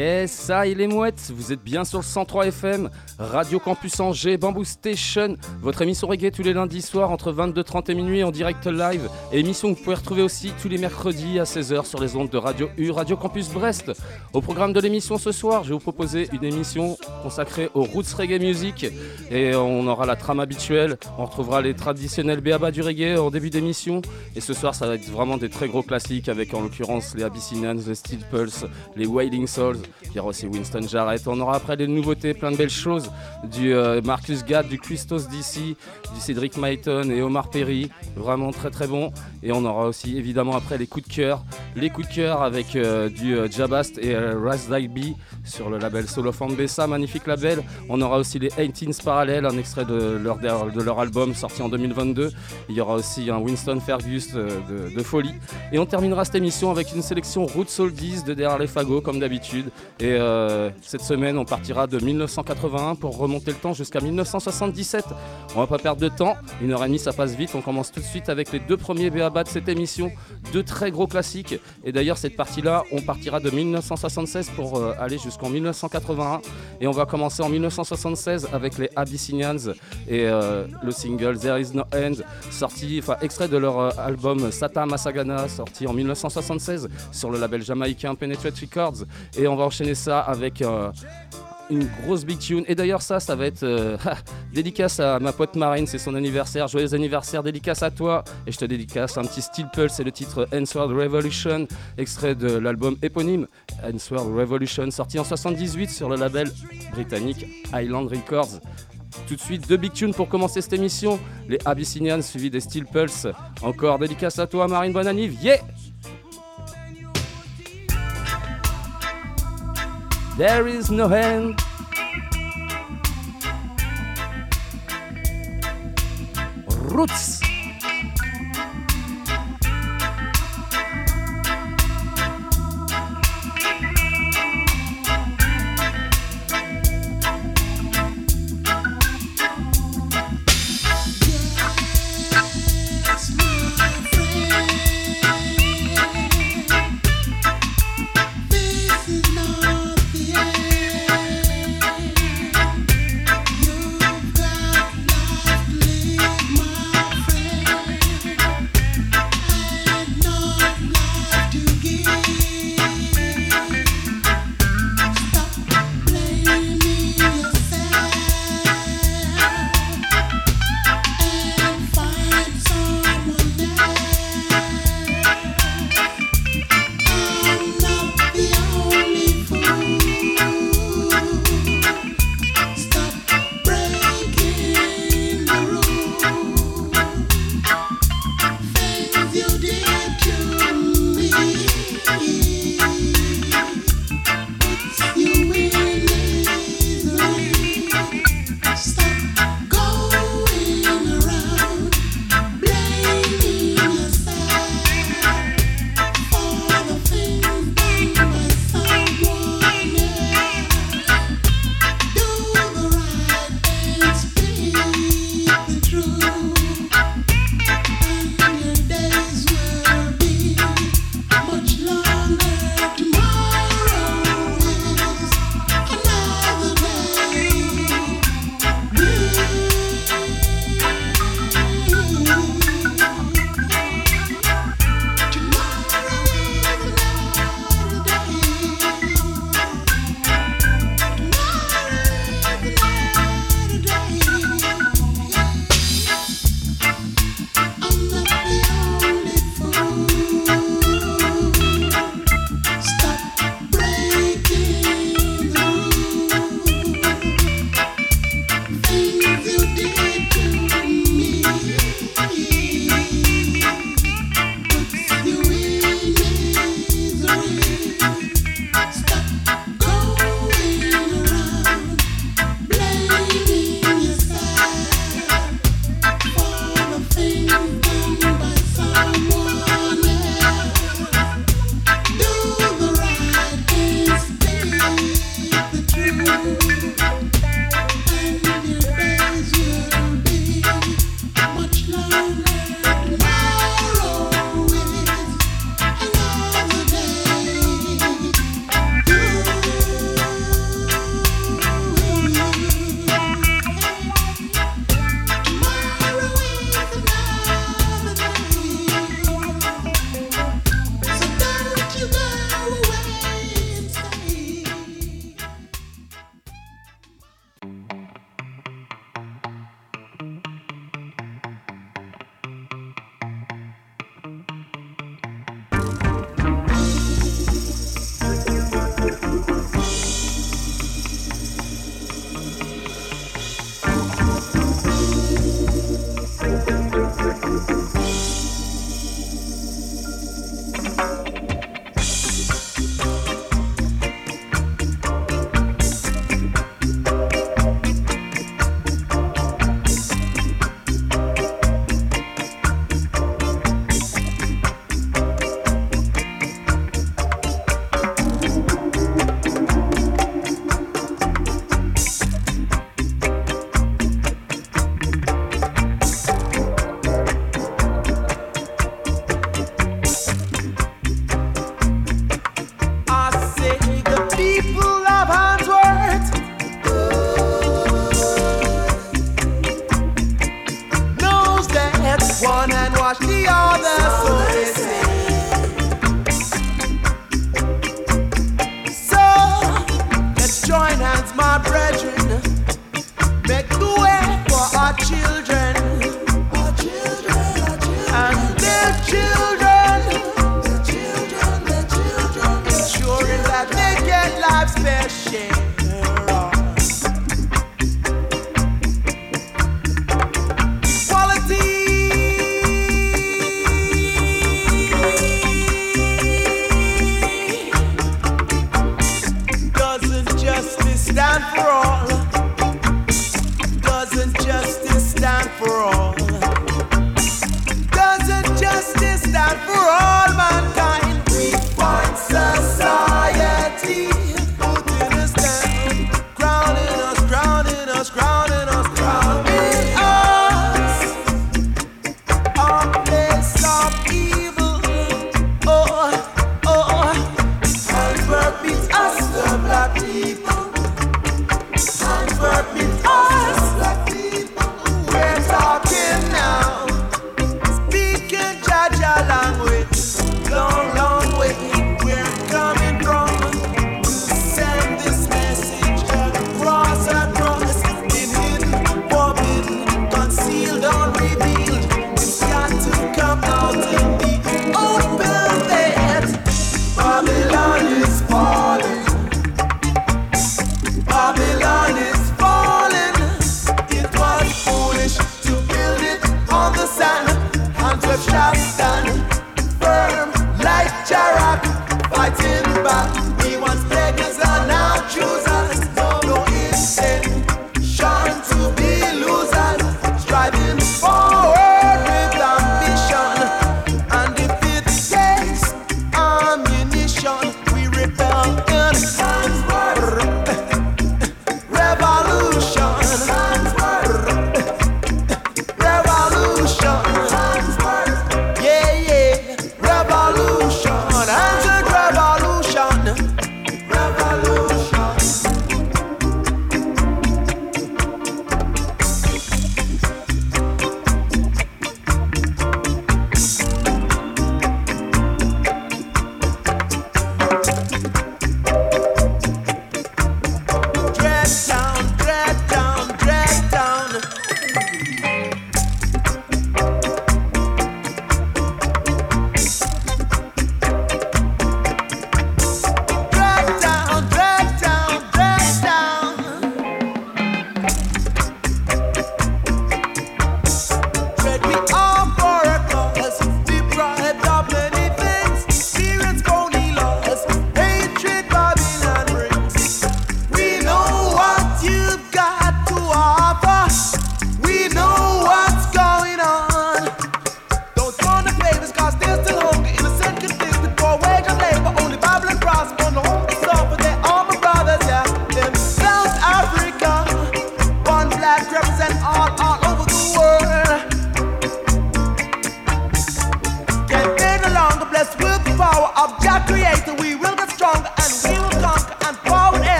Yes, ça et les mouettes, vous êtes bien sur le 103 FM, Radio Campus Angers, Bamboo Station, votre émission reggae tous les lundis soirs entre 22h30 et minuit en direct live, émission que vous pouvez retrouver aussi tous les mercredis à 16h sur les ondes de Radio U, Radio Campus Brest. Au programme de l'émission ce soir, je vais vous proposer une émission consacrée aux roots reggae music, et on aura la trame habituelle, on retrouvera les traditionnels béaba du reggae en début d'émission, et ce soir ça va être vraiment des très gros classiques avec en l'occurrence les Abyssinians, les Steel Pulse, les Wailing Souls, il y aura aussi Winston Jarrett. On aura après des nouveautés, plein de belles choses. Du euh, Marcus Gadd, du Christos DC, du Cédric Myton et Omar Perry. Vraiment très très bon. Et on aura aussi évidemment après les coups de cœur. Les coups de cœur avec euh, du euh, Jabast et Raz B sur le label Solo Bessa, magnifique label. On aura aussi les 18s Parallels, un extrait de leur, album sorti en 2022. Il y aura aussi un Winston Fergus de, folie. Et on terminera cette émission avec une sélection Roots Oldies de derrière les comme d'habitude. Et euh, cette semaine, on partira de 1981 pour remonter le temps jusqu'à 1977. On va pas perdre de temps. Une heure et demie, ça passe vite. On commence tout de suite avec les deux premiers BABA de cette émission. Deux très gros classiques. Et d'ailleurs, cette partie-là, on partira de 1976 pour euh, aller jusqu'en 1981. Et on va commencer en 1976 avec les Abyssinians et euh, le single There Is No End, sorti, enfin extrait de leur album Sata Masagana, sorti en 1976 sur le label jamaïcain Penetrate Records. Enchaîner ça avec euh, une grosse big tune. Et d'ailleurs, ça, ça va être euh, dédicace à ma pote Marine, c'est son anniversaire. Joyeux anniversaire, dédicace à toi. Et je te dédicace un petit Steel Pulse, c'est le titre Answered Revolution, extrait de l'album éponyme Answered Revolution, sorti en 78 sur le label britannique Island Records. Tout de suite, deux big tunes pour commencer cette émission. Les Abyssinians suivis des Steel Pulse. Encore dédicace à toi, Marine Bonanive. Yeah! There is no end. Roots.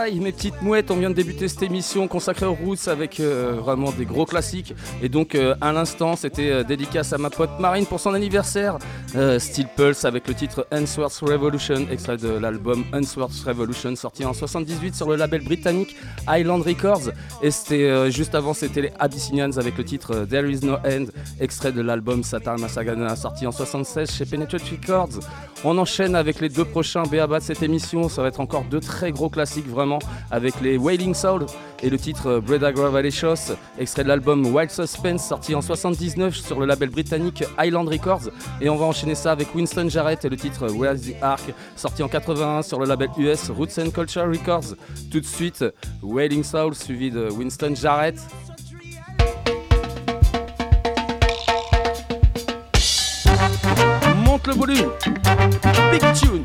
Mes petites mouettes. On vient de débuter cette émission consacrée aux roots avec euh, vraiment des gros classiques. Et donc, euh, à l'instant, c'était euh, dédicace à ma pote Marine pour son anniversaire. Steel Pulse avec le titre Answers Revolution, extrait de l'album Answers Revolution, sorti en 78 sur le label britannique Island Records. Et c'était juste avant, c'était les Abyssinians avec le titre There Is No End, extrait de l'album Satar Masagana, sorti en 76 chez Penetrate Records. On enchaîne avec les deux prochains BABA de cette émission. Ça va être encore deux très gros classiques vraiment avec les Wailing Soul et le titre euh, Breda Gravalechos, extrait de l'album Wild Suspense sorti en 79 sur le label britannique Island Records. Et on va enchaîner ça avec Winston Jarrett et le titre Where's the Ark sorti en 81 sur le label US Roots and Culture Records. Tout de suite, Wailing Soul suivi de Winston Jarrett. monte le volume. Big tune.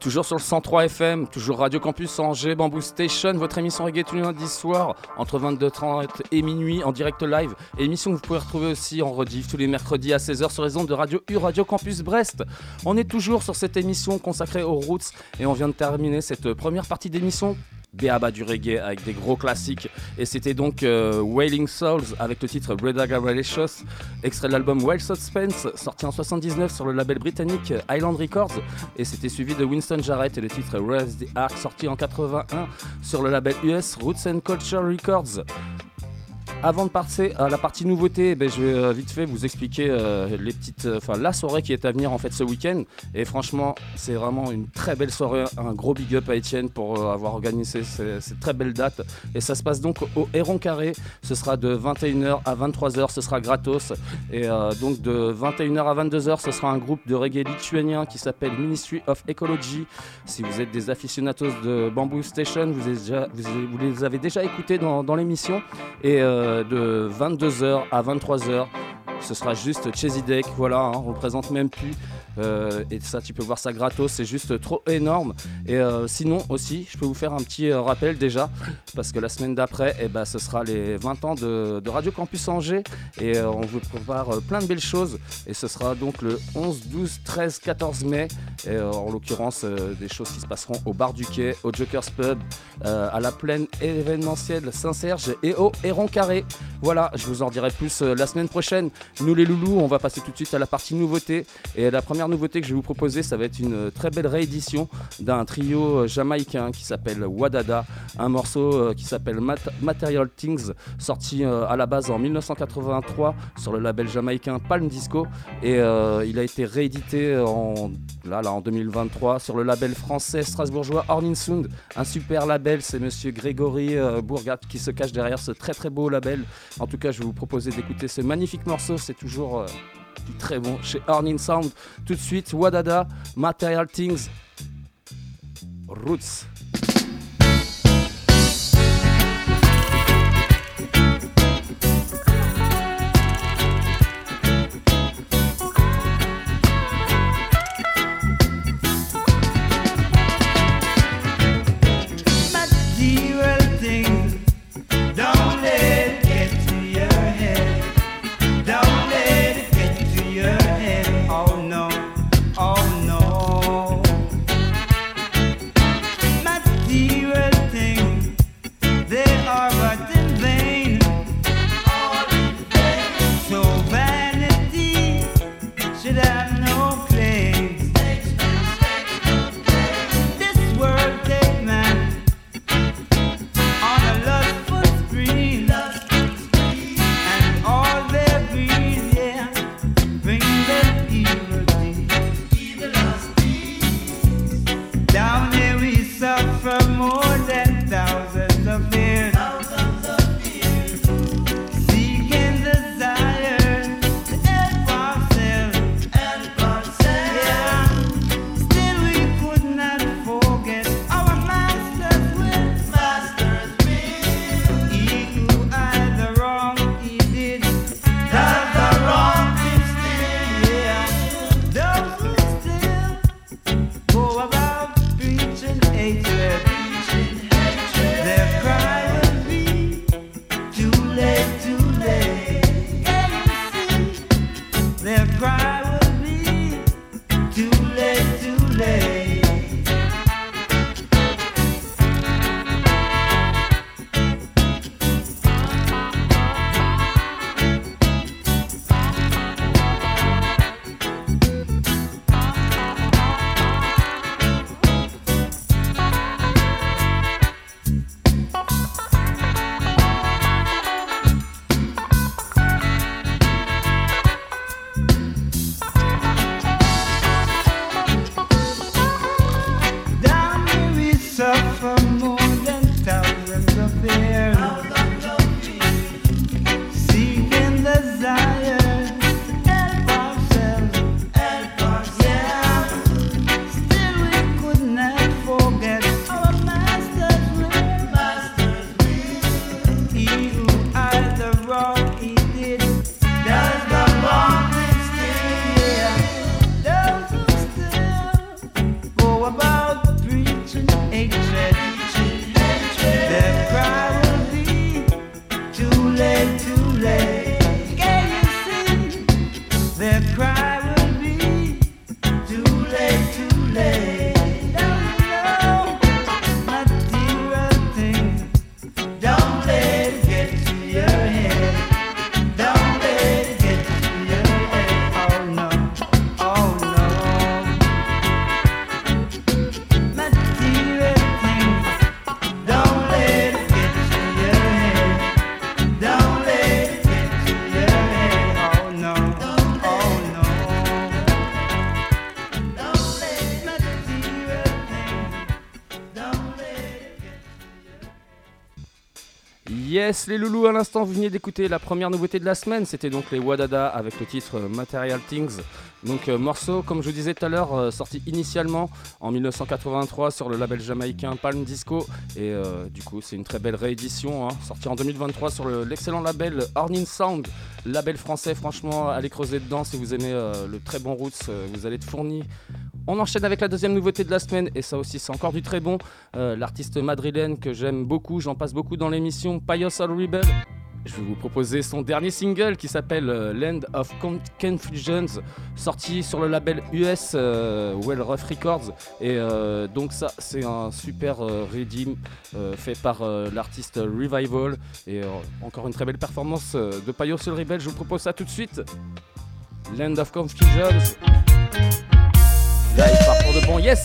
Toujours sur le 103 FM, toujours Radio Campus Angers, Bamboo Station, votre émission reggae tous les lundis soirs entre 22h30 et minuit en direct live. Émission que vous pouvez retrouver aussi en rediff tous les mercredis à 16h sur les ondes de Radio U, Radio Campus Brest. On est toujours sur cette émission consacrée aux roots et on vient de terminer cette première partie d'émission Béaba du reggae avec des gros classiques. Et c'était donc euh, Wailing Souls avec le titre Bredaga Relicious, extrait de l'album Wild Suspense, sorti en 79 sur le label britannique Island Records. Et c'était suivi de Winston Jarrett et le titre Raise the Ark, sorti en 81 sur le label US Roots and Culture Records. Avant de passer à la partie nouveauté, ben, je vais euh, vite fait vous expliquer euh, les petites, euh, enfin la soirée qui est à venir en fait ce week-end. Et franchement, c'est vraiment une très belle soirée. Un gros big up à Etienne pour euh, avoir organisé cette très belle date. Et ça se passe donc au Héron Carré. Ce sera de 21h à 23h. Ce sera gratos. Et euh, donc de 21h à 22h, ce sera un groupe de reggae lituanien qui s'appelle Ministry of Ecology. Si vous êtes des aficionados de Bamboo Station, vous les avez déjà écoutés dans, dans l'émission. Et euh, de 22h à 23h, ce sera juste Chesy Deck. Voilà, hein, on le présente même plus. Euh, et ça, tu peux voir ça gratos, c'est juste trop énorme. Et euh, sinon aussi, je peux vous faire un petit euh, rappel déjà, parce que la semaine d'après, eh ben, ce sera les 20 ans de, Radio Campus Angers, et on vous prépare plein de belles choses. Et ce sera donc le 11, 12, 13, 14 mai, et en l'occurrence des choses qui se passeront au bar du quai, au Joker's Pub, à la plaine événementielle Saint-Serge et au Héron Carré. Voilà, je vous en dirai plus la semaine prochaine. Nous les loulous, on va passer tout de suite à la partie nouveauté. Et la première nouveauté que je vais vous proposer, ça va être une euh, très belle réédition d'un trio euh, jamaïcain qui s'appelle Wadada, un morceau euh, qui s'appelle Mat- Material Things, sorti à la base en 1983 sur le label jamaïcain Palm Disco. Et il a été réédité en, là, là, en 2023 sur le label français strasbourgeois Ornin Sound, un super label. C'est monsieur Grégory Bourgat qui se cache derrière ce très très beau label. En tout cas, je vais vous proposer d'écouter ce magnifique morceau. C'est toujours très bon chez Ornin Sound. Tout de suite, Wadada, Material Things, Roots. Les loulous, à l'instant, vous venez d'écouter la première nouveauté de la semaine. C'était donc les Wadada avec le titre euh, Material Things. Donc, euh, morceau, comme je vous disais tout à l'heure, euh, sorti initialement en 1983 sur le label jamaïcain Palm Disco. Et du coup, c'est une très belle réédition, hein, sortie en 2023 sur le- l'excellent label Hornin Sound. Label français, franchement, allez creuser dedans si vous aimez le très bon Roots, vous allez être fourni. On enchaîne avec la deuxième nouveauté de la semaine, et ça aussi, c'est encore du très bon. Euh, L'artiste madrilène que j'aime beaucoup, j'en passe beaucoup dans l'émission, Pius All Rebel. Je vais vous proposer son dernier single qui s'appelle euh, Land of Con- Confusions, sorti sur le label US euh, Well Rough Records. Et donc ça, c'est un super euh, fait par l'artiste Revival. Et encore une très belle performance de Payo Soul Rebel. Je vous propose ça tout de suite. Land of Confusions. Là, il pour de bon. Yes!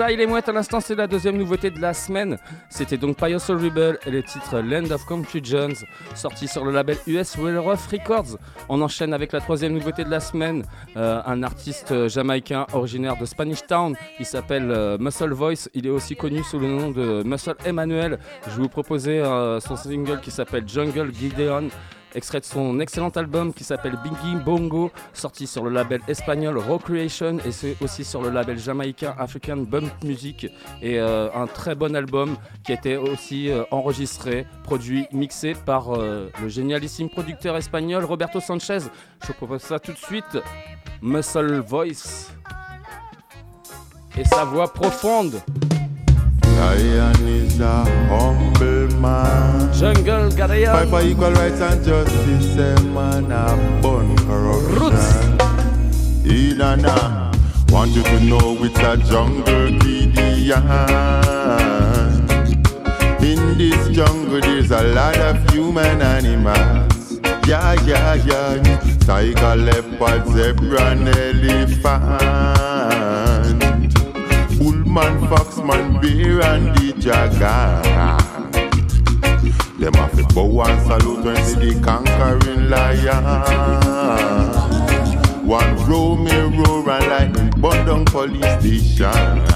Ça il est mouette à l'instant, c'est la deuxième nouveauté de la semaine. C'était donc Pious Rebel et le titre Land of Confusions, sorti sur le label US Rough Records. On enchaîne avec la troisième nouveauté de la semaine, euh, un artiste euh, jamaïcain originaire de Spanish Town. Il s'appelle euh, Muscle Voice, il est aussi connu sous le nom de Muscle Emmanuel. Je vais vous proposer son single qui s'appelle Jungle Gideon extrait de son excellent album qui s'appelle Biggie Bongo, sorti sur le label espagnol Recreation et c'est aussi sur le label jamaïcain African Bump Music et euh, un très bon album qui a été aussi euh, enregistré, produit, mixé par euh, le génialissime producteur espagnol Roberto Sanchez. Je vous propose ça tout de suite, Muscle Voice et sa voix profonde. Lion is a humble man. Jungle Fight for equal rights and justice, a man a bun corruption. Roots. Inanna, want you to know it's a jungle Gideon. In this jungle, there's a lot of human animals. Yeah, yeah, yeah. Tiger, leopard, zebra, and elephant. Bullman, foxman, bear, and the jaguar. Them have to bow and salute when see the conquering lion. One row me roar and lightning burn down police station.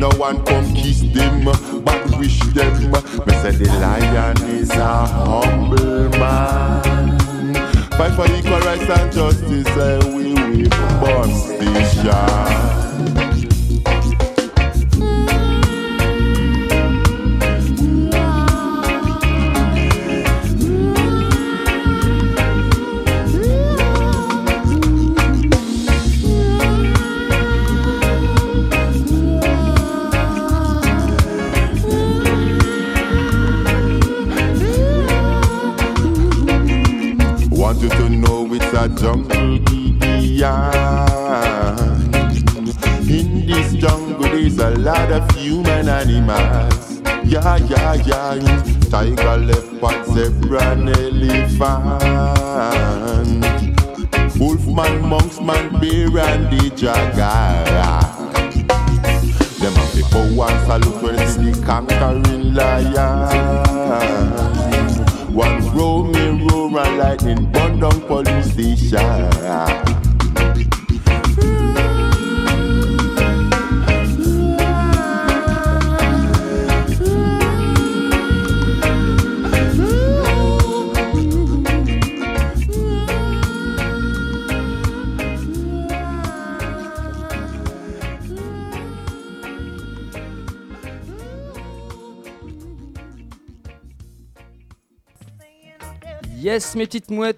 No one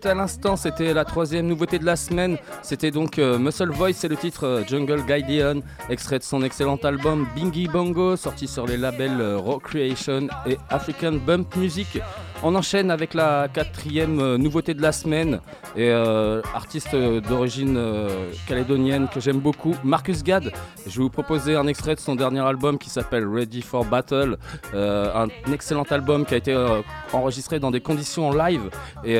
à l'instant, c'était la troisième nouveauté de la semaine. C'était donc euh, Muscle Voice, c'est le titre euh, Jungle Guardian, extrait de son excellent album Bingy Bongo, sorti sur les labels euh, Raw Creation et African Bump Music. On enchaîne avec la quatrième euh, nouveauté de la semaine et euh, artiste euh, d'origine calédonienne que j'aime beaucoup, Marcus Gad. Je vais vous proposer un extrait de son dernier album qui s'appelle Ready for Battle, un excellent album qui a été enregistré dans des conditions en live et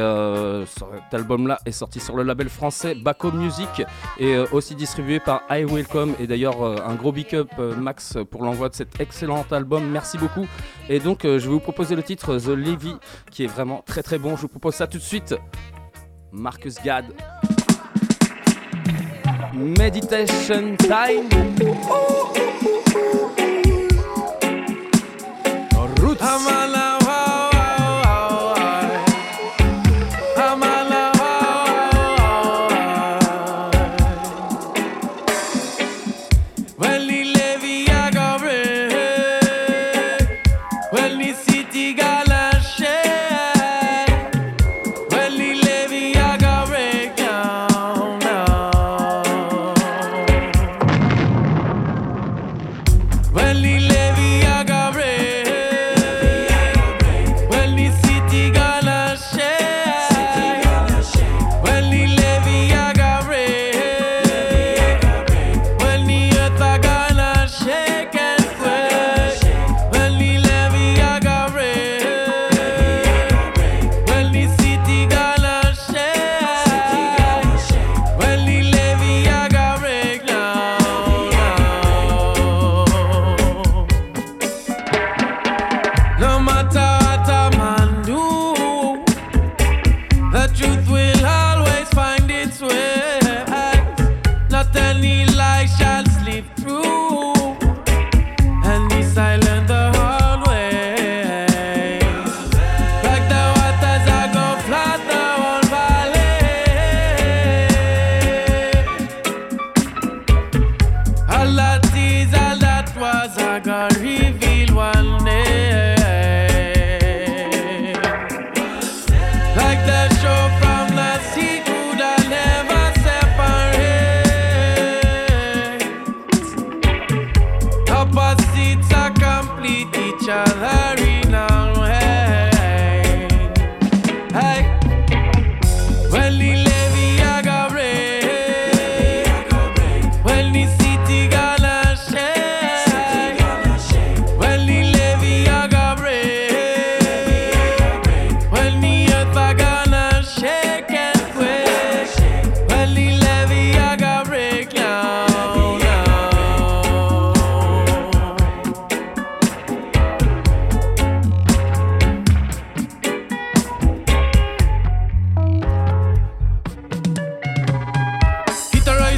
cet album-là est sorti sur le label français Baco Music et aussi distribué par I Welcome et d'ailleurs un gros big up Max pour l'envoi de cet excellent album. Merci beaucoup. Et donc euh, je vais vous proposer le titre The Levy qui est vraiment très très bon. Je vous propose ça tout de suite. Marcus Gad. Meditation time.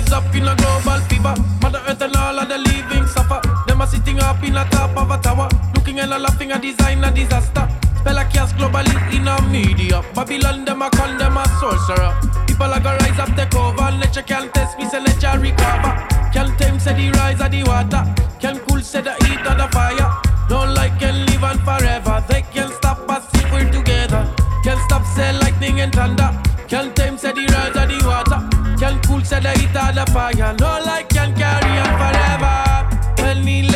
Rise up in a global fever. Mother Earth and all of the living suffer. Them a sitting up in a top of a tower, looking and a laughing a design a disaster. Spell a chaos globally in a media. Babylon them a con them a sorcerer. People a go rise up take over. Nature can't test me, say nature recover. Can't tame say the rise of the water. Can cool say the heat of the fire. Don't like can live on forever. They can stop us if we're together. Can't stop say lightning and thunder. Can't tame say the rise of the water. Can cool say the heat of the fire. No like can carry on forever. When the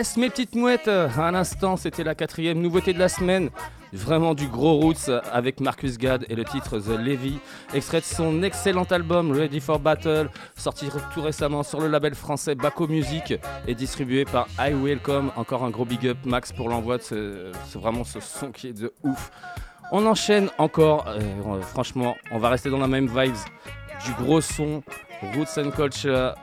Yes, mes petites mouettes, à l'instant, c'était la quatrième nouveauté de la semaine. Vraiment du gros roots avec Marcus Gad et le titre The Levy, extrait de son excellent album Ready for Battle, sorti tout récemment sur le label français Baco Music et distribué par I Welcome. Encore un gros big up Max pour l'envoi de ce, vraiment ce son qui est de ouf. On enchaîne encore, euh, franchement, on va rester dans la même vibes, du gros son, roots and culture,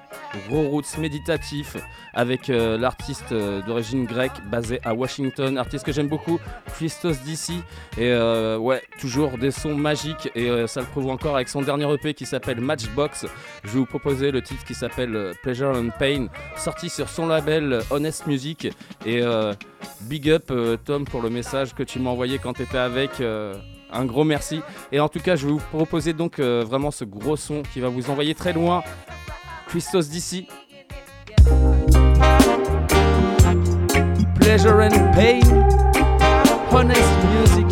roots méditatif avec euh, l'artiste euh, d'origine grecque basé à Washington, artiste que j'aime beaucoup, Christos DC. Et euh, ouais, toujours des sons magiques et ça le prouve encore avec son dernier EP qui s'appelle Matchbox. Je vais vous proposer le titre qui s'appelle Pleasure and Pain, sorti sur son label Honest Music. Et big up Tom pour le message que tu m'as envoyé quand tu étais avec. Un gros merci. Et en tout cas, je vais vous proposer donc euh, vraiment ce gros son qui va vous envoyer très loin. Christos DC. Pleasure and pain. Honest music.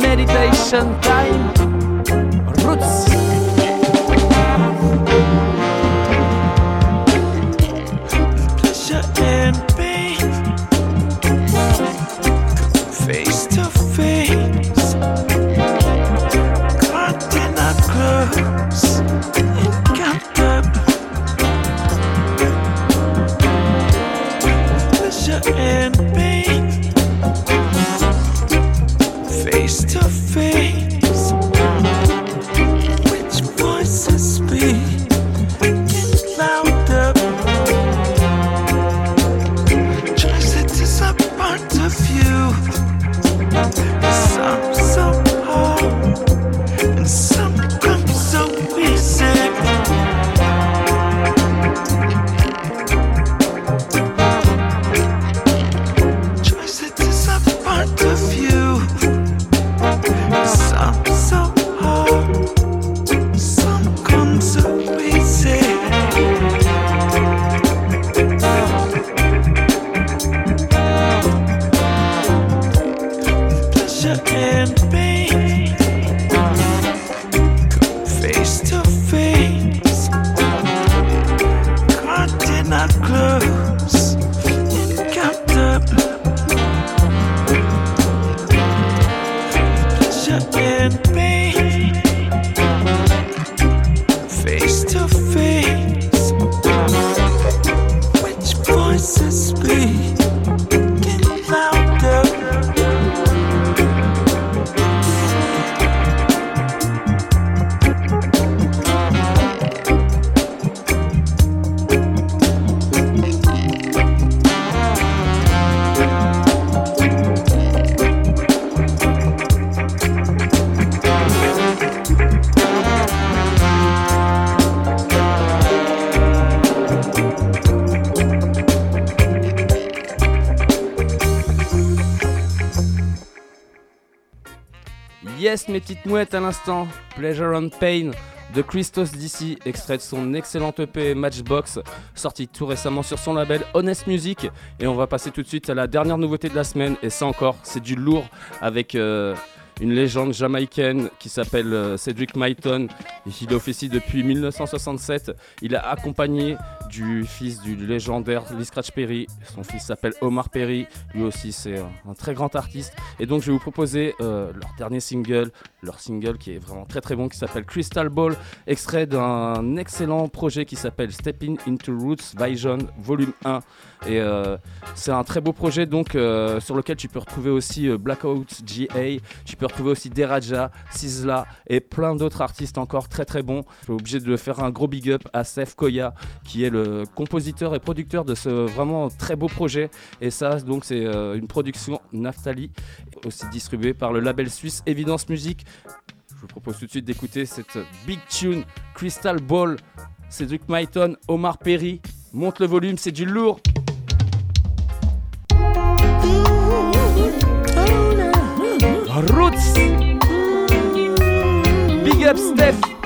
Meditation time. Yes, mes petites mouettes à l'instant. Pleasure and Pain de Christos DC, extrait de son excellent EP Matchbox, sorti tout récemment sur son label Honest Music. Et on va passer tout de suite à la dernière nouveauté de la semaine. Et ça encore, c'est du lourd avec euh, une légende jamaïcaine qui s'appelle euh, Cedric Myton. Il officie depuis 1967. Il a accompagné du fils du légendaire Lee Scratch Perry. Son fils s'appelle Omar Perry. Lui aussi, c'est un, très grand artiste. Et donc, je vais vous proposer euh, leur dernier single, leur single qui est vraiment très très bon, qui s'appelle Crystal Ball, extrait d'un excellent projet qui s'appelle Stepping into Roots Vision Volume 1. Et euh, c'est un très beau projet donc euh, sur lequel tu peux retrouver aussi euh, Blackout GA, tu peux retrouver aussi Deraja, Sizzla et plein d'autres artistes encore très très bons. Je suis obligé de faire un gros big up à Seth Koya qui est le compositeur et producteur de ce vraiment très beau projet. Et ça donc c'est une production Naftali, aussi distribuée par le label suisse Evidence Music. Je vous propose tout de suite d'écouter cette big tune Crystal Ball. Cédric Myton, Omar Perry. Monte le volume, c'est du lourd. Roots. Big up Steph.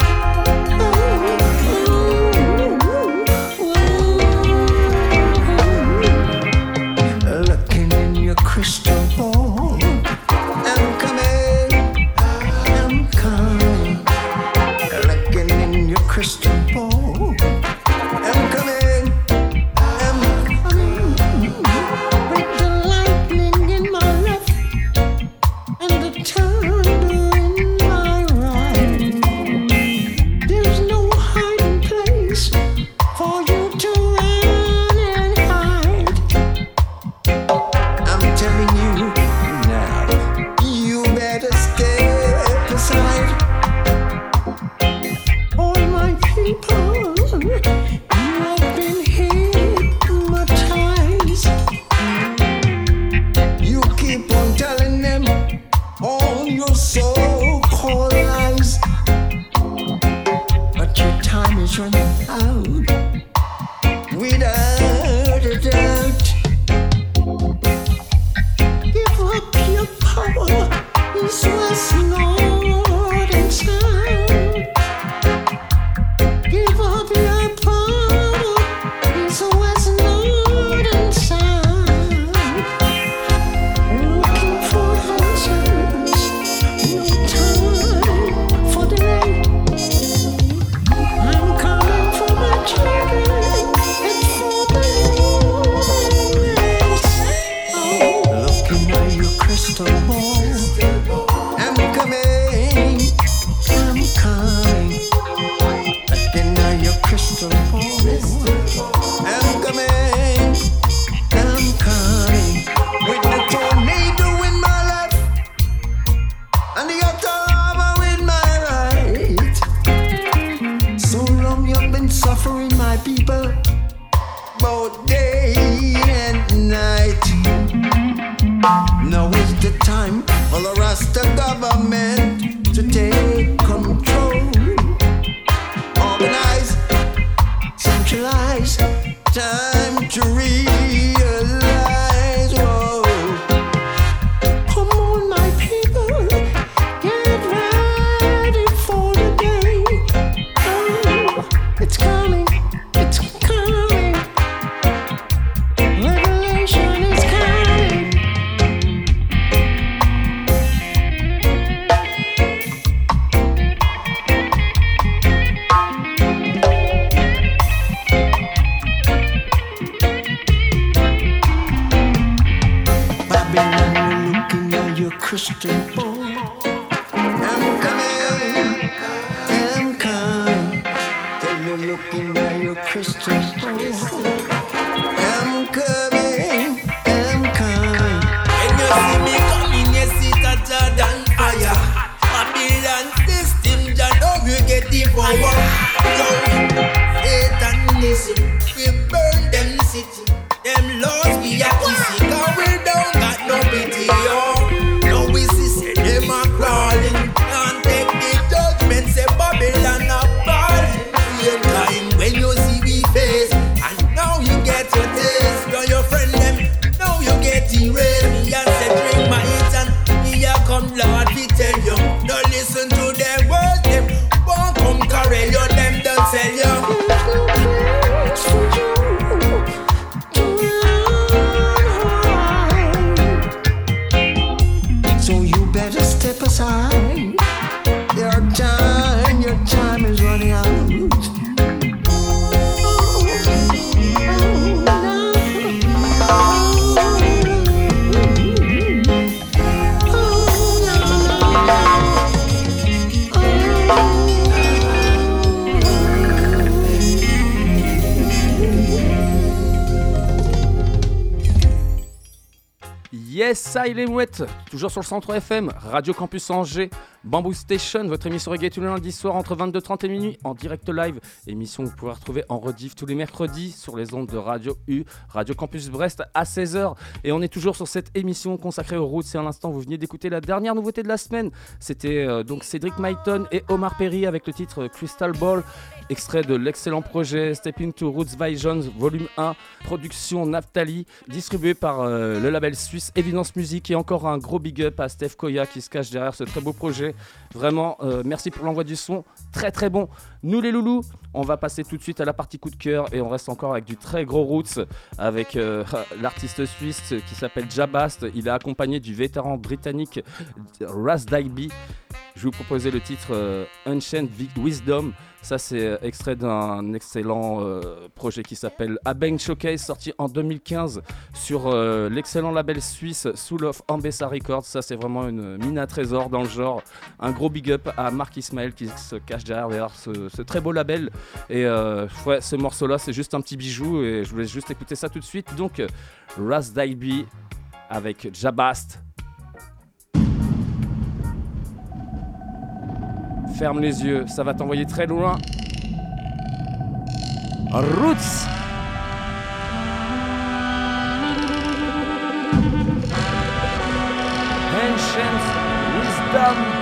Yes, ça il est mouette Toujours sur le centre FM, Radio Campus Angers, Bamboo Station, votre émission reggae tous les lundis soirs entre 22h30 et minuit en direct live. Émission que vous pouvez retrouver en rediff tous les mercredis sur les ondes de Radio U, Radio Campus Brest à 16h. Et on est toujours sur cette émission consacrée aux routes. C'est à l'instant, vous veniez d'écouter la dernière nouveauté de la semaine. C'était euh, donc Cédric Myton et Omar Perry avec le titre Crystal Ball. Extrait de l'excellent projet Step Into Roots Visions Volume 1, production Naphtali, distribué par euh, le label suisse Evidence Music. Et encore un gros big up à Steph Koya qui se cache derrière ce très beau projet. Vraiment, euh, merci pour l'envoi du son. Très très bon. Nous les loulous, on va passer tout de suite à la partie coup de cœur et on reste encore avec du très gros roots avec euh, l'artiste suisse qui s'appelle Jabast. Il est accompagné du vétéran britannique Ras Daibi. Je vous proposer le titre euh, Ancient Wisdom. Ça, c'est euh, extrait d'un excellent euh, projet qui s'appelle Abeng Showcase, sorti en 2015 sur euh, l'excellent label suisse Soul of Ambessa Records. Ça, c'est vraiment une mine à trésor dans le genre. Un gros big up à Marc Ismail qui se cache derrière, ce, très beau label. Et ce morceau-là, c'est juste un petit bijou et je voulais juste écouter ça tout de suite. Donc, Ras Daibi avec Jabast. Ferme les yeux, ça va t'envoyer très loin. Roots Ancient Wisdom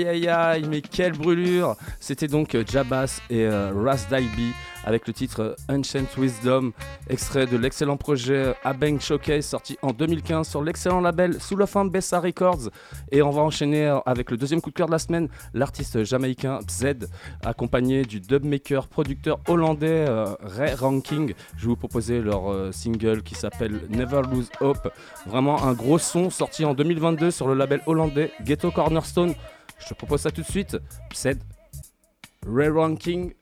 Foy aïe aïe, mais quelle brûlure C'était donc euh, Jabas et euh, Ras avec le titre Ancient Wisdom, extrait de l'excellent projet Abeng Showcase sorti en 2015 sur l'excellent label Sous la fin Bessa Records. Et on va enchaîner avec le deuxième coup de cœur de la semaine, l'artiste jamaïcain Z, accompagné du dubmaker producteur hollandais euh, Ray Ranking. Je vais vous proposer leur euh, single qui s'appelle Never Lose Hope. Vraiment un gros son sorti en 2022 sur le label hollandais Ghetto Cornerstone. Je te propose ça tout de suite. Z, Ray Ranking.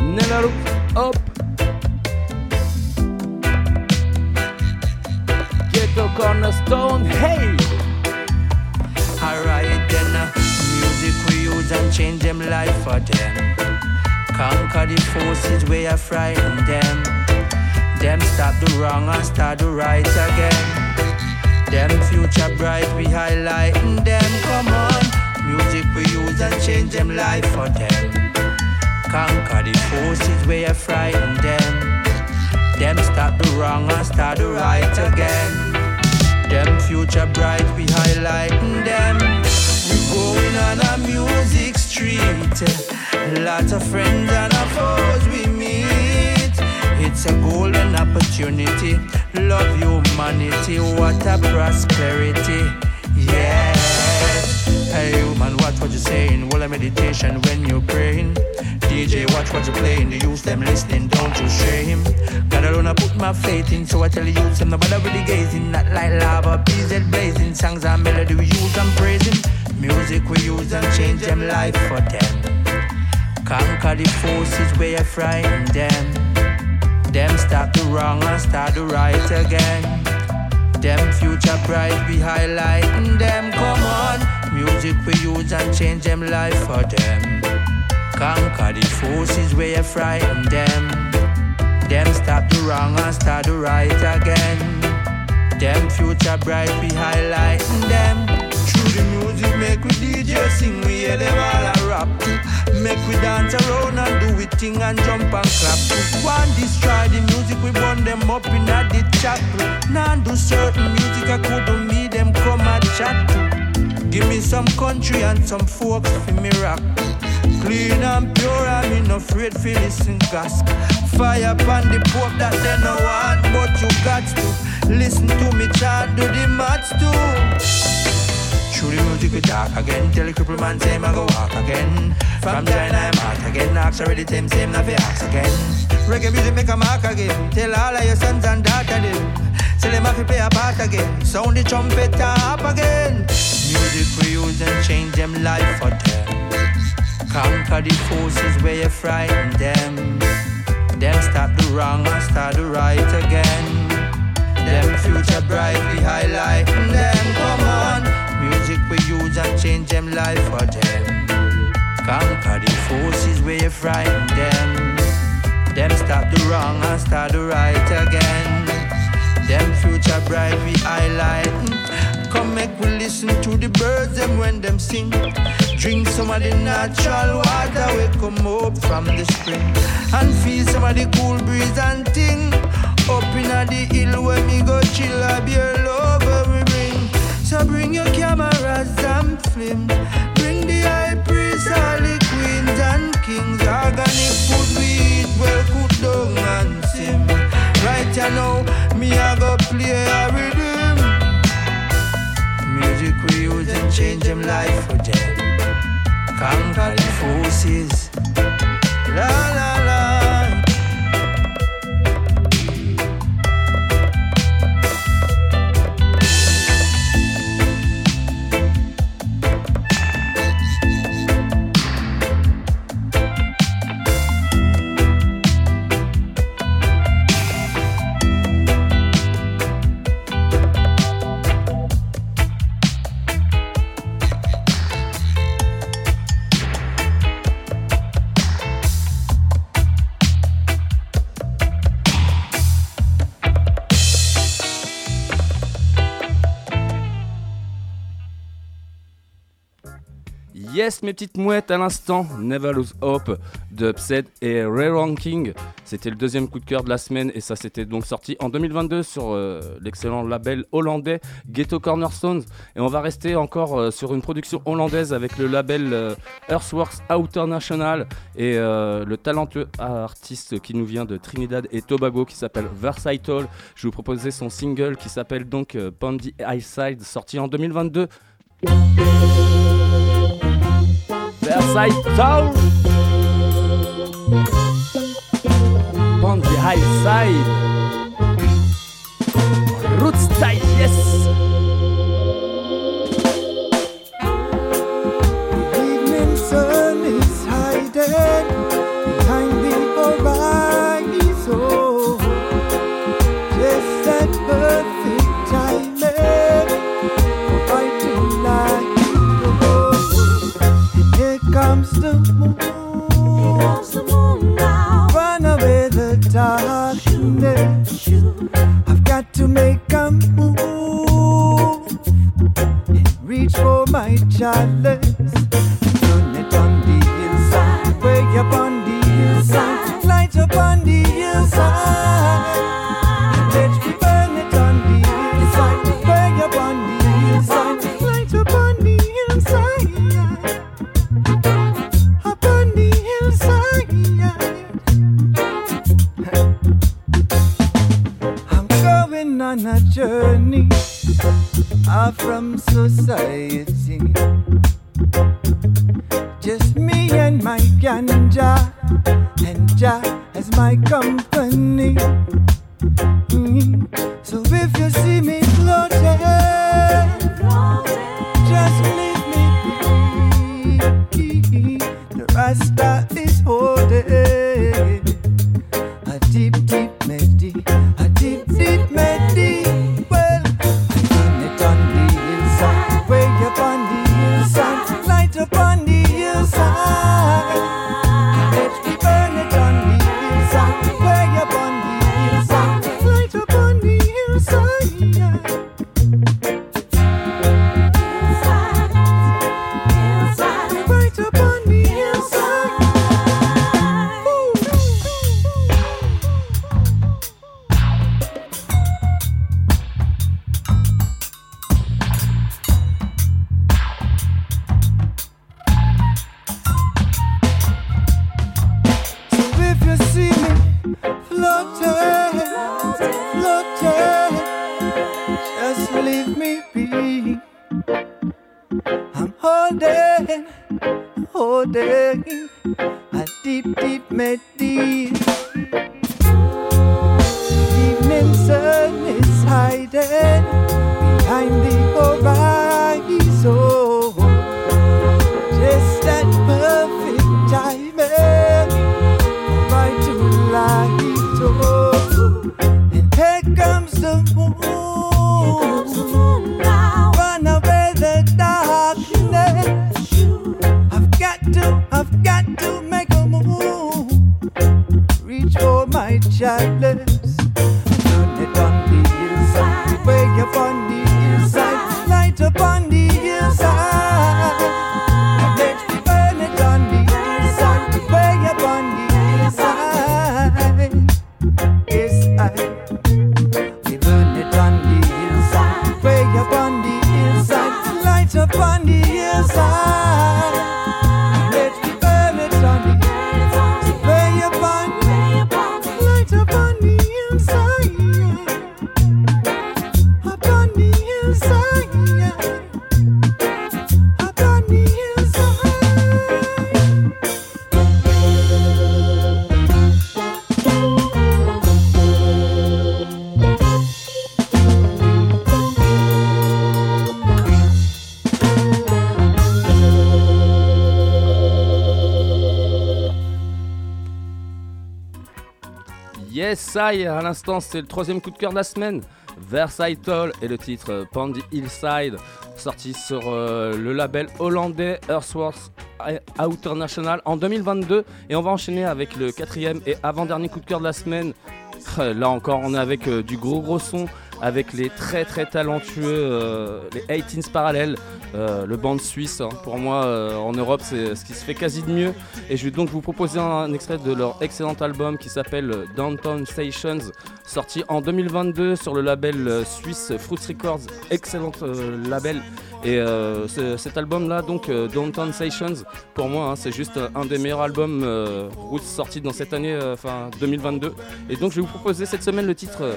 Never Up. Ghetto Cornerstone, hey! Alright then, uh, music we use and change them life for them. Conquer the forces where you frighten them. Them stop the wrong and start the right again. Them future bright, we highlighting them. Come on, music we use and change them life for them. Conquer the forces where you frighten them. Them stop the wrong and start the right again. Them future bright, we highlighting them. We going on a music street. Lots of friends and foes we meet. It's a golden opportunity. Love humanity, what a prosperity. Yes. Hey human, watch what you're saying. Well, a meditation when you're praying. DJ, watch what you're playing. The youth them listening, don't you shame. God alone I put my faith in, so I tell the youth them no matter really gazing. Not like lava, BZ blazing. Songs and melody we use and praising. Music we use and change them life for them. Conquer the forces where you frighten them. Them start the wrong and start the right again. Them future bright, we highlighting them. Come on, music we use and change them life for them. Conquer the forces where you frighten them. Them stop the wrong and start the right again. Them future bright, we highlighting them. Through the music, make we DJ sing, we hear them all a rap. Make we dance around and do it thing and jump and clap. One destroy the music, we burn them up in a the chapel. Now do certain music, I couldn't meet them come and chat. Give me some country and some folks for me rock. Clean and pure, I'm in afraid for listen gospel. Fire upon the pope that they no want, but you got to listen to me chant, do the maths too. Through the music we talk again, tell the cripple man same I go walk again. From China I'm out again, ask already same same now fi ask again. Reggae music make a mark again, tell all of your sons and daughters them. Say them have to play a part again, sound the trumpet harp again. Music we use and change them life for them. Conquer the forces where you frighten them. Them stop the wrong and start the right again. Them future bright, we highlight them. We use and change them life for them. Conquer the forces you frighten them. Them stop the wrong and start the right again. Them future bright, we highlight. Come make we listen to the birds them when them sing. Drink some of the natural water we come up from the spring. And feel some of the cool breeze and ting. Up in the hill where me go chill a beer love we. So bring your cameras and film. Bring the high priest, all the queens and kings. Organic food we eat well cooked down and sim. Right you know, me I go play a rhythm. Music we use and change them life for them. Conquer the forces. La la Yes, mes petites mouettes, à l'instant, Never Lose Hope de Upset et Ray Ranking. C'était le deuxième coup de cœur de la semaine et ça c'était donc sorti en 2022 sur euh, l'excellent label hollandais Ghetto Cornerstones. Et on va rester encore euh, sur une production hollandaise avec le label euh, Earthworks Outer National et euh, le talentueux artiste qui nous vient de Trinidad et Tobago qui s'appelle Versatile. Je vous proposer son single qui s'appelle donc Pandy Highside, sorti en 2022. Versatile Pandy Highside Roots style, yes each other. I, à l'instant, c'est le troisième coup de cœur de la semaine. Versatile et le titre euh, Pandy Hillside, sorti sur euh, le label hollandais Earthworks Outer National en 2022. Et on va enchaîner avec le quatrième et avant-dernier coup de cœur de la semaine. Là encore, on est avec euh, du gros gros son avec les très très talentueux euh, les 18s parallèles, euh, le band suisse. hein. Pour moi, euh, en Europe, c'est ce qui se fait quasi de mieux. Et je vais donc vous proposer un, extrait de leur excellent album qui s'appelle Downtown Stations, sorti en 2022 sur le label suisse Fruits Records. Excellent label. Et euh, ce- cet album-là, donc euh, Downtown Stations, pour moi, hein, c'est juste un des meilleurs albums euh, Roots sortis dans cette année, euh, enfin 2022. Et donc, je vais vous proposer cette semaine le titre euh,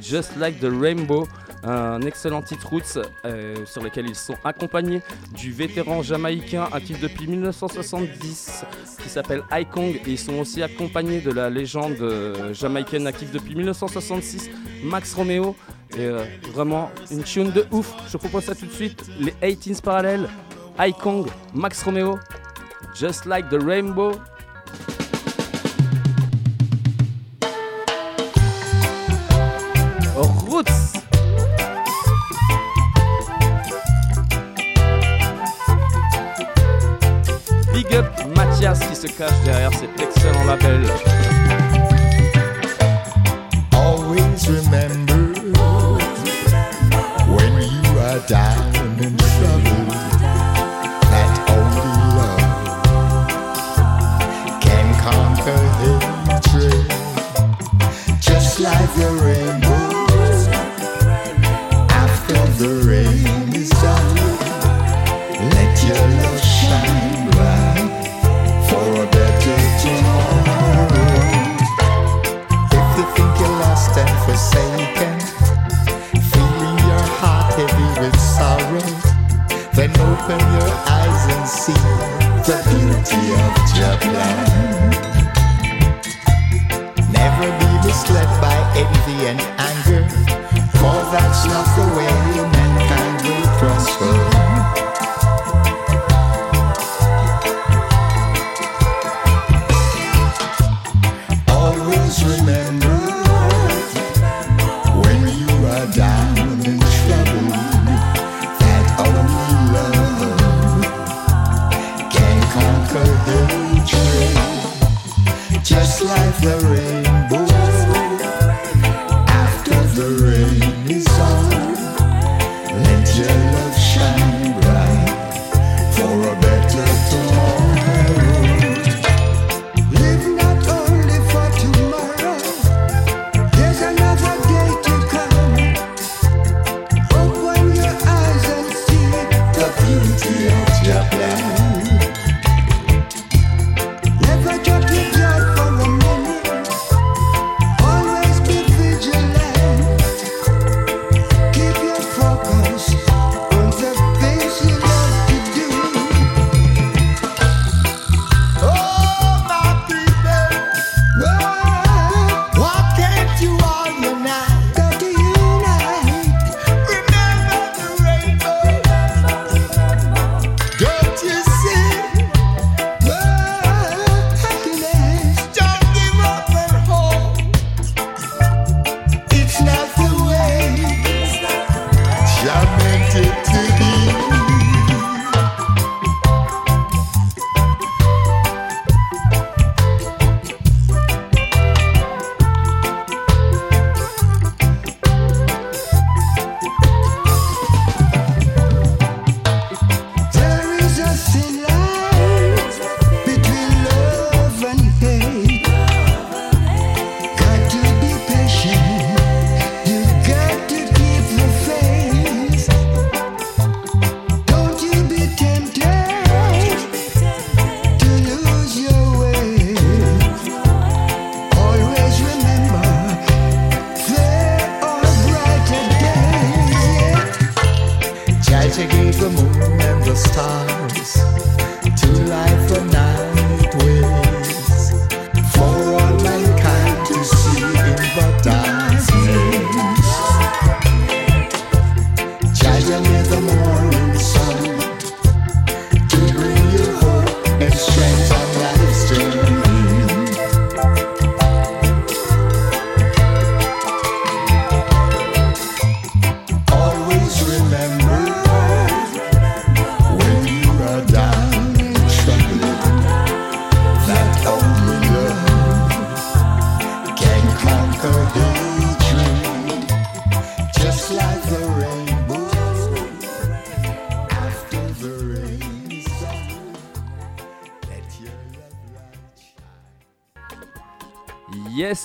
Just Like the Rainbow, un excellent titre Roots euh, sur lequel ils sont accompagnés du vétéran jamaïcain actif depuis 1970 qui s'appelle Icong et ils sont aussi accompagnés de la légende euh, jamaïcaine active depuis 1966, Max Romeo. Et euh, vraiment une tune de ouf. Je propose ça tout de suite. Les 18s parallèles, Icong, Max Romeo, Just Like the Rainbow. Roots Big up Mathias qui se cache derrière cet excellent label. Always remember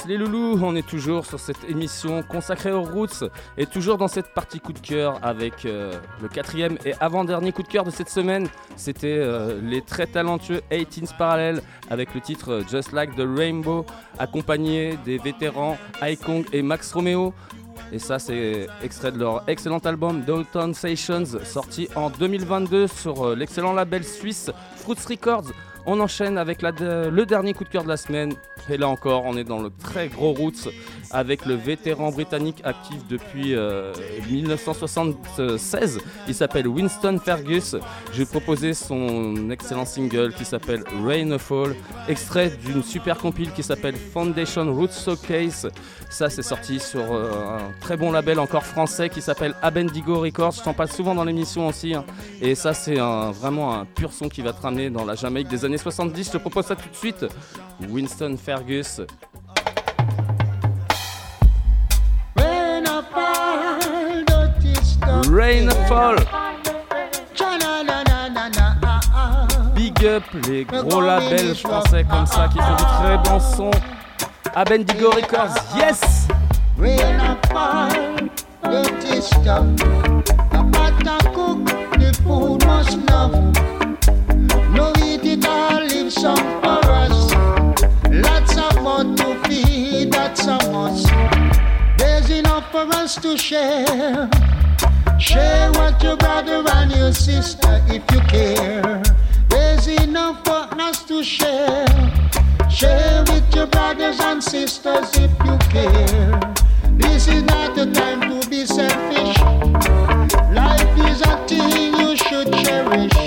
Les loulous, on est toujours sur cette émission consacrée aux roots et toujours dans cette partie coup de cœur avec euh, le quatrième et avant-dernier coup de cœur de cette semaine. C'était euh, les très talentueux 18s Parallel avec le titre euh, Just Like the Rainbow accompagné des vétérans Aikong et Max Romeo. Et ça, c'est extrait de leur excellent album Dalton Sessions, sorti en 2022 sur l'excellent label suisse Fruits Records. On enchaîne avec le dernier coup de cœur de la semaine. Et là encore, on est dans le très gros roots avec le vétéran britannique actif depuis euh, 1976. Il s'appelle Winston Fergus. J'ai proposé son excellent single qui s'appelle Rain Fall, extrait d'une super compile qui s'appelle Foundation Roots Showcase. Ça, c'est sorti sur euh, un très bon label encore français qui s'appelle Abendigo Records. Je t'en passe souvent dans l'émission aussi. hein. Et ça, c'est vraiment un pur son qui va te ramener dans la Jamaïque des années 70. Je te propose ça tout de suite. Winston Fergus. Stuff. Rain or fall. Cha-na-na-na-na-na. Big up les gros labels français comme ça qui font du très bon son. Abendigo Records, yes! Rain or fall, dirty stuff. A pot and cook, the food must enough. No eat it all, leave some for us. Lots of food to feed, that's a must. There's enough for us to share. Share what your brother and your sister if you care. There's enough for us to share. Share with your brothers and sisters if you care. This is not the time to be selfish. Life is a thing you should cherish.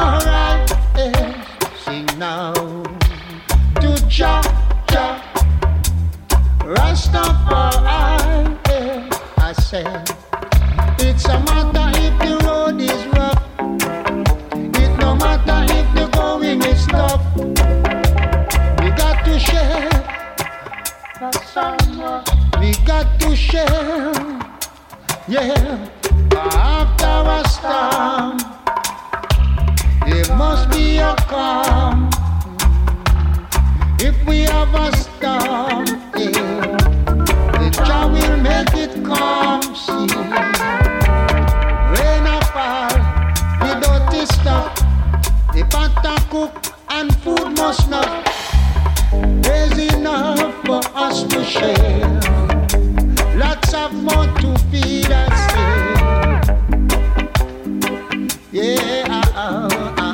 Eh, sing now to Jah, Jah. Rastafari, eh, I said. It's a matter if the road is rough. It no matter if the going is tough. We got to share. We got to share. Yeah. After a storm, must be a calm. If we have a storm, the Jah will make it calm. See, rain or fall, the dirty stuff, the and cook and food must not. There's enough for us to share. Lots of more to feed us.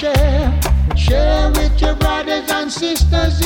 share. Share with your brothers and sisters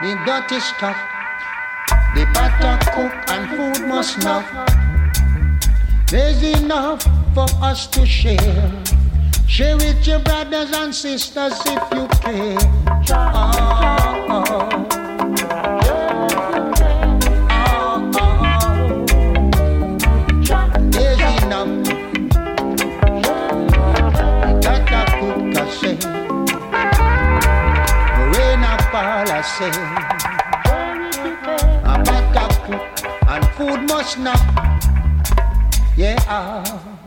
the dirty stuff. The butter cook and food must not. There's enough for us to share. Share with your brothers and sisters if you care. Oh, oh. say. A black cow cook and food must not. Yeah. Ah.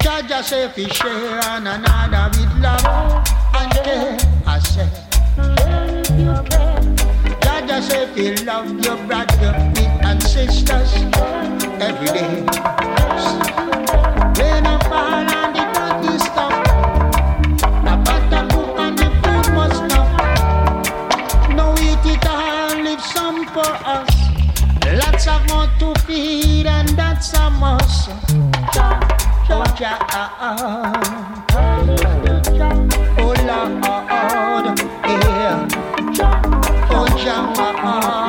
Judge I say fi share and another with love and care. I say. Judge I say fi love your brother and sisters every day. When I fall on the Ah, ah. Oh, Jah. Ah. Oh, Lord. Yeah. Oh, Jah.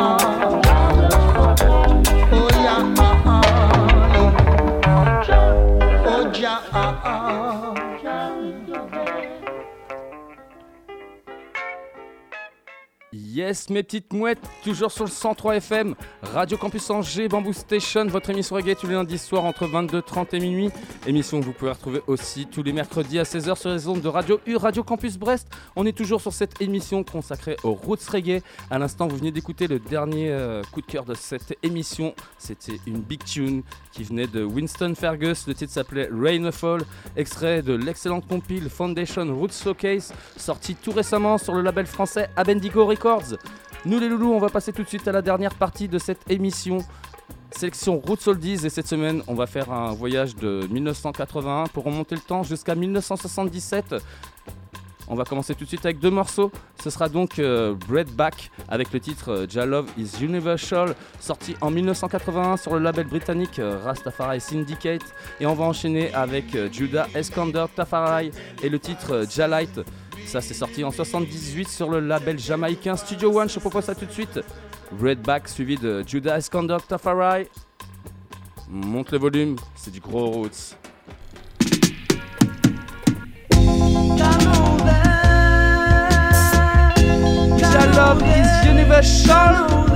Yes, mes petites mouettes, toujours sur le 103 FM, Radio Campus Angers, Bamboo Station, votre émission reggae tous les lundis soirs entre 22h30 et minuit. Émission que vous pouvez retrouver aussi tous les mercredis à 16h sur les ondes de Radio U, Radio Campus Brest. On est toujours sur cette émission consacrée aux roots reggae. À l'instant, vous venez d'écouter le dernier euh, coup de cœur de cette émission. C'était une big tune qui venait de Winston Fergus. Le titre s'appelait Rain or Fall, extrait de l'excellente compile Foundation Roots Showcase, sorti tout récemment sur le label français Abendigo Records. Nous les loulous, on va passer tout de suite à la dernière partie de cette émission. Sélection Roots Oldies et cette semaine on va faire un voyage de 1981 pour remonter le temps jusqu'à 1977. On va commencer tout de suite avec deux morceaux. Ce sera donc euh, Bread Back avec le titre euh, Love is Universal, sorti en 1981 sur le label britannique euh, Rastafari Syndicate. Et on va enchaîner avec euh, Judah Eskander Tafari et le titre euh, Jah Light. Ça, c'est sorti en 78 sur le label jamaïcain Studio One. Je te propose ça tout de suite. Redback suivi de Judah Iskander Tafari. Monte le volume, c'est du gros roots. Is universal.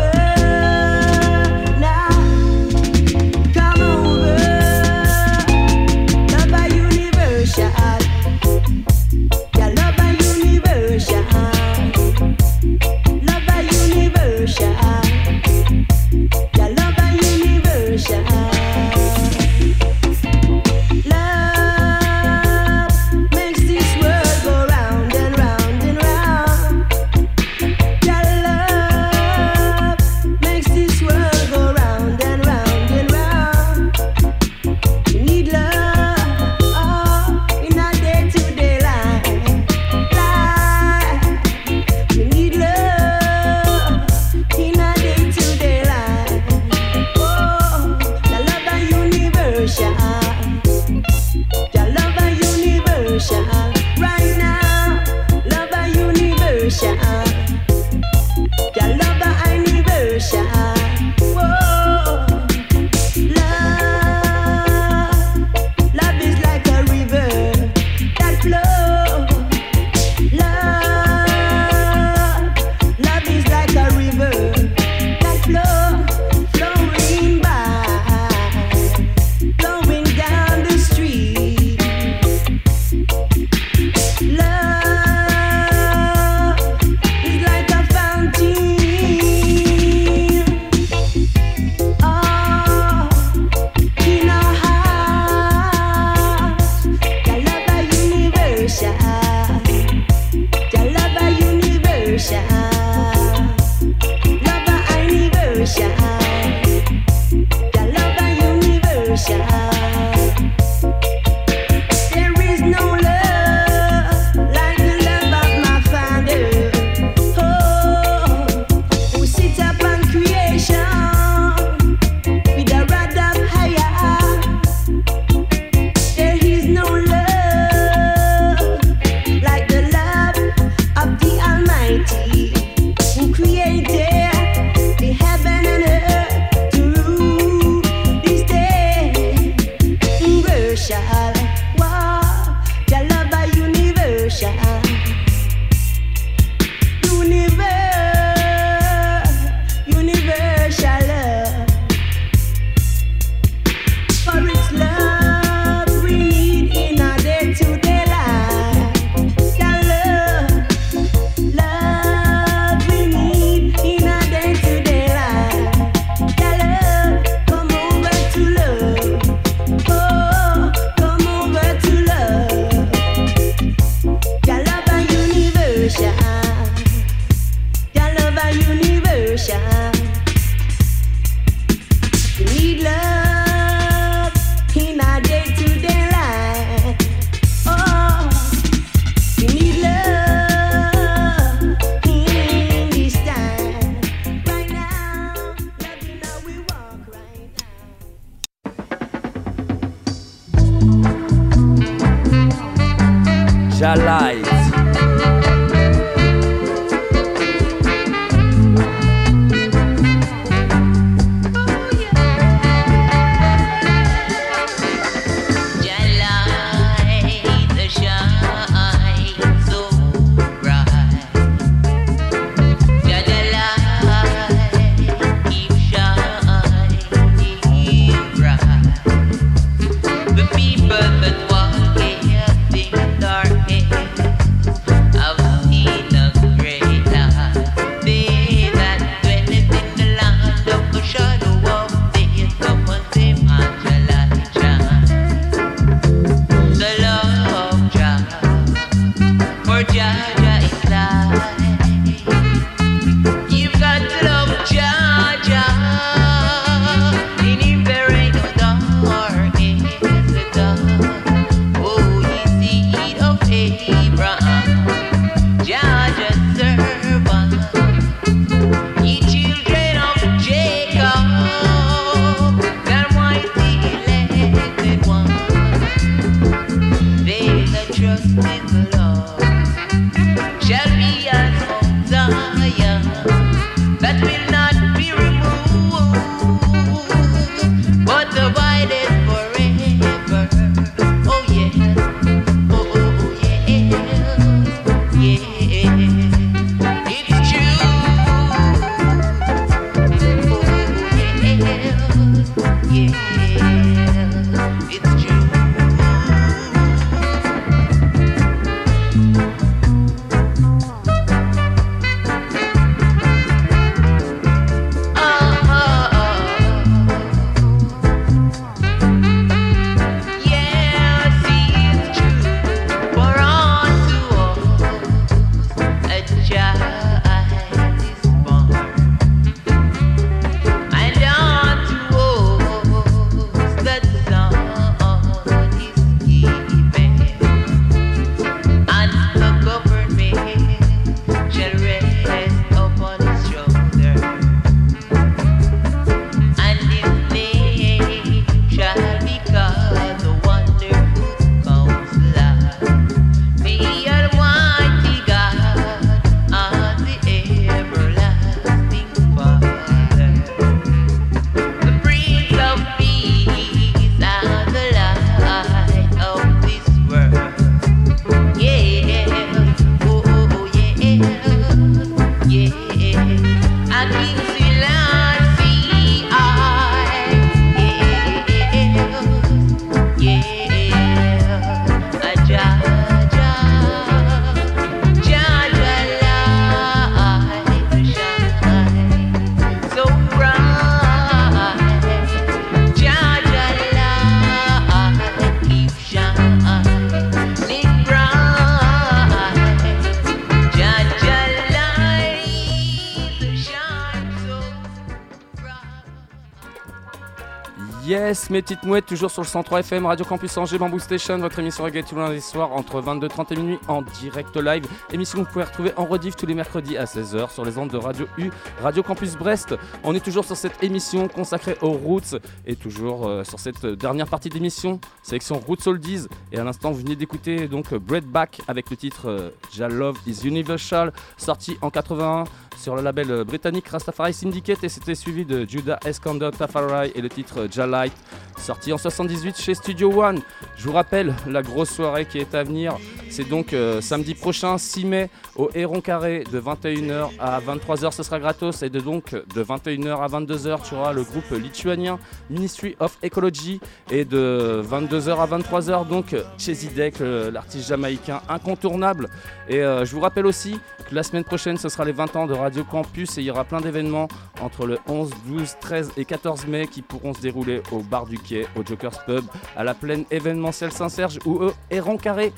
Mes petites mouettes, toujours sur le 103 FM, Radio Campus Angers, Bamboo Station, votre émission reggae tous les lundis soirs entre 22h30 et minuit en direct live. Émission que vous pouvez retrouver en rediff tous les mercredis à 16h sur les ondes de Radio U, Radio Campus Brest. On est toujours sur cette émission consacrée aux roots et toujours euh, sur cette dernière partie d'émission, sélection Roots Oldies. Et à l'instant, vous venez d'écouter donc Breadback avec le titre euh, Love is Universal, sorti en 81 sur le label euh, britannique Rastafari Syndicate et c'était suivi de Judah Escandon Tafari et le titre euh, Jah Light, sorti en 78 chez Studio One. Je vous rappelle la grosse soirée qui est à venir, c'est donc euh, samedi prochain 6 mai au Héron Carré de 21h à 23h, ce sera gratos et de donc de 21h à 22h tu auras le groupe lituanien Ministry of Ecology et de 22h à 23h donc Chesidek, l'artiste jamaïcain incontournable. Et je vous rappelle aussi que la semaine prochaine ce sera les 20 ans de Radio Campus et il y aura plein d'événements entre le 11, 12, 13 et 14 mai qui pourront se dérouler au bar du quai, au Joker's Pub, à la plaine événementielle Saint-Serge ou au Héron Carré.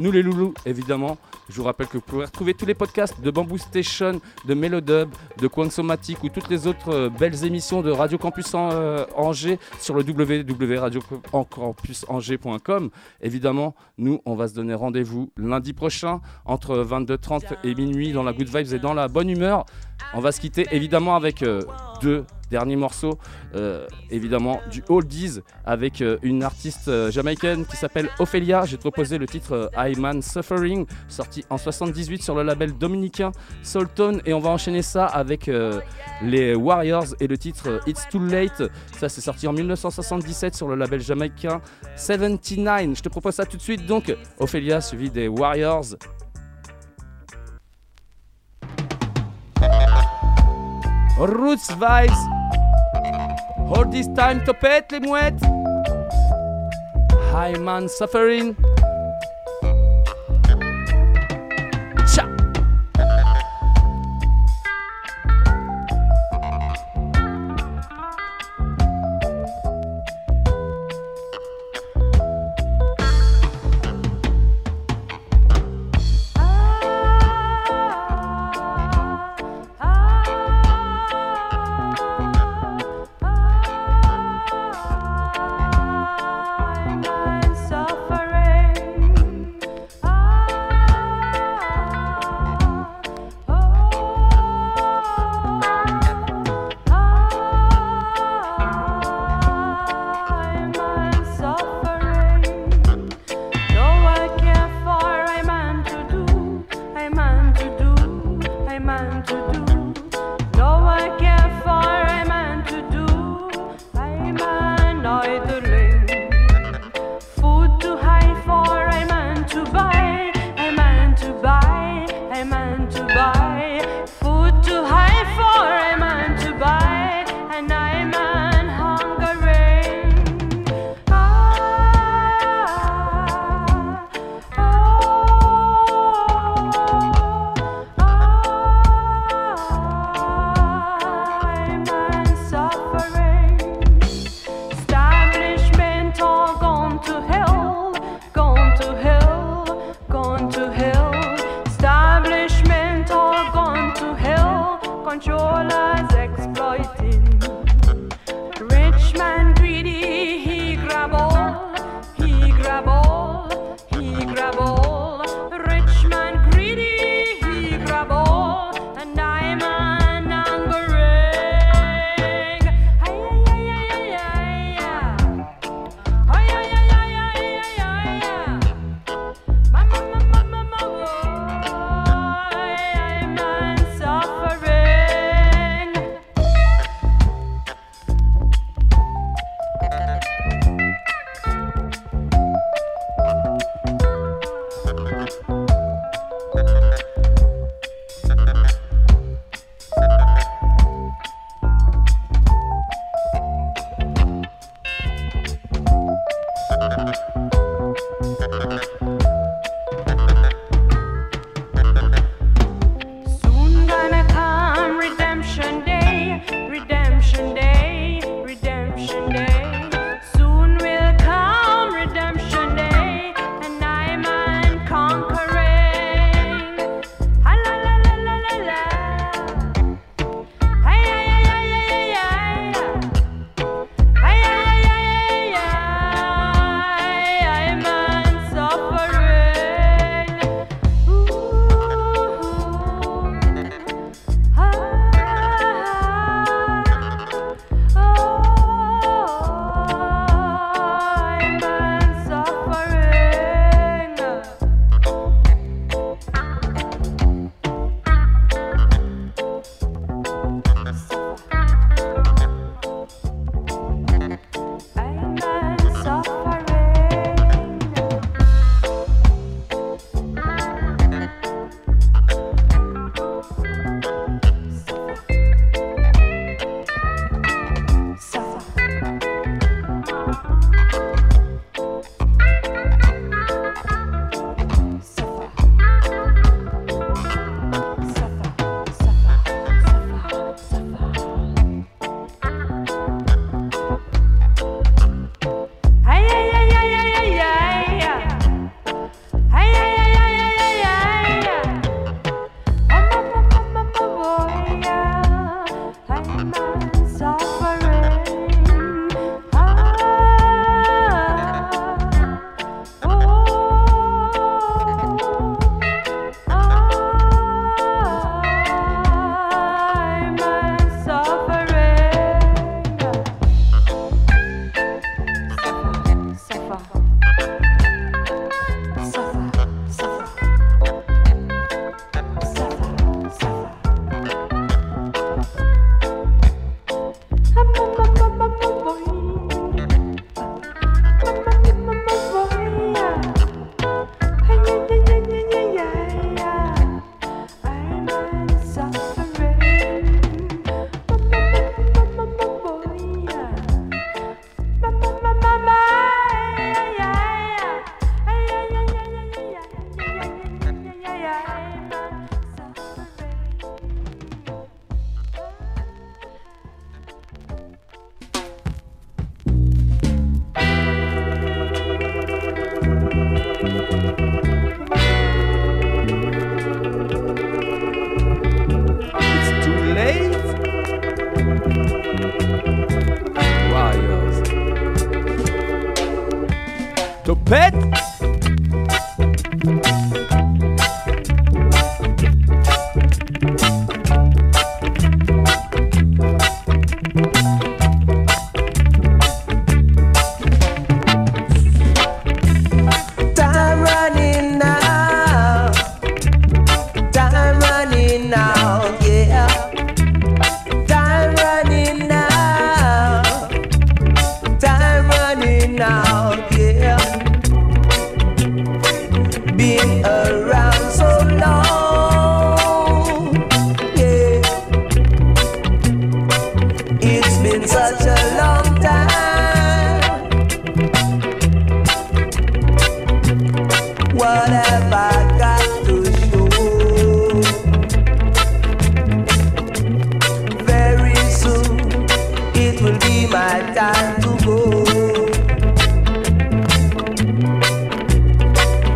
Nous les loulous, évidemment. Je vous rappelle que vous pouvez retrouver tous les podcasts de Bamboo Station, de Melodub, de Quansomatic ou toutes les autres euh, belles émissions de Radio Campus euh, Angers sur le www.radiocampusangers.com. Évidemment, nous, on va se donner rendez-vous lundi prochain entre 22h30 et minuit dans la good vibes et dans la bonne humeur. On va se quitter évidemment avec euh, deux dernier morceau, euh, évidemment du oldies avec euh, une artiste euh, jamaïcaine qui s'appelle Ophelia. J'ai proposé le titre I Man Suffering, sorti en 78 sur le label dominicain Soultone. Et on va enchaîner ça avec les Warriors et le titre It's Too Late. Ça, c'est sorti en 1977 sur le label jamaïcain 79. Je te propose ça tout de suite. Donc, Ophelia suivi des Warriors. Roots Vibes. Hold this time to pet mouettes. High man suffering.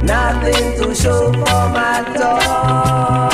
Nothing to show for my dog.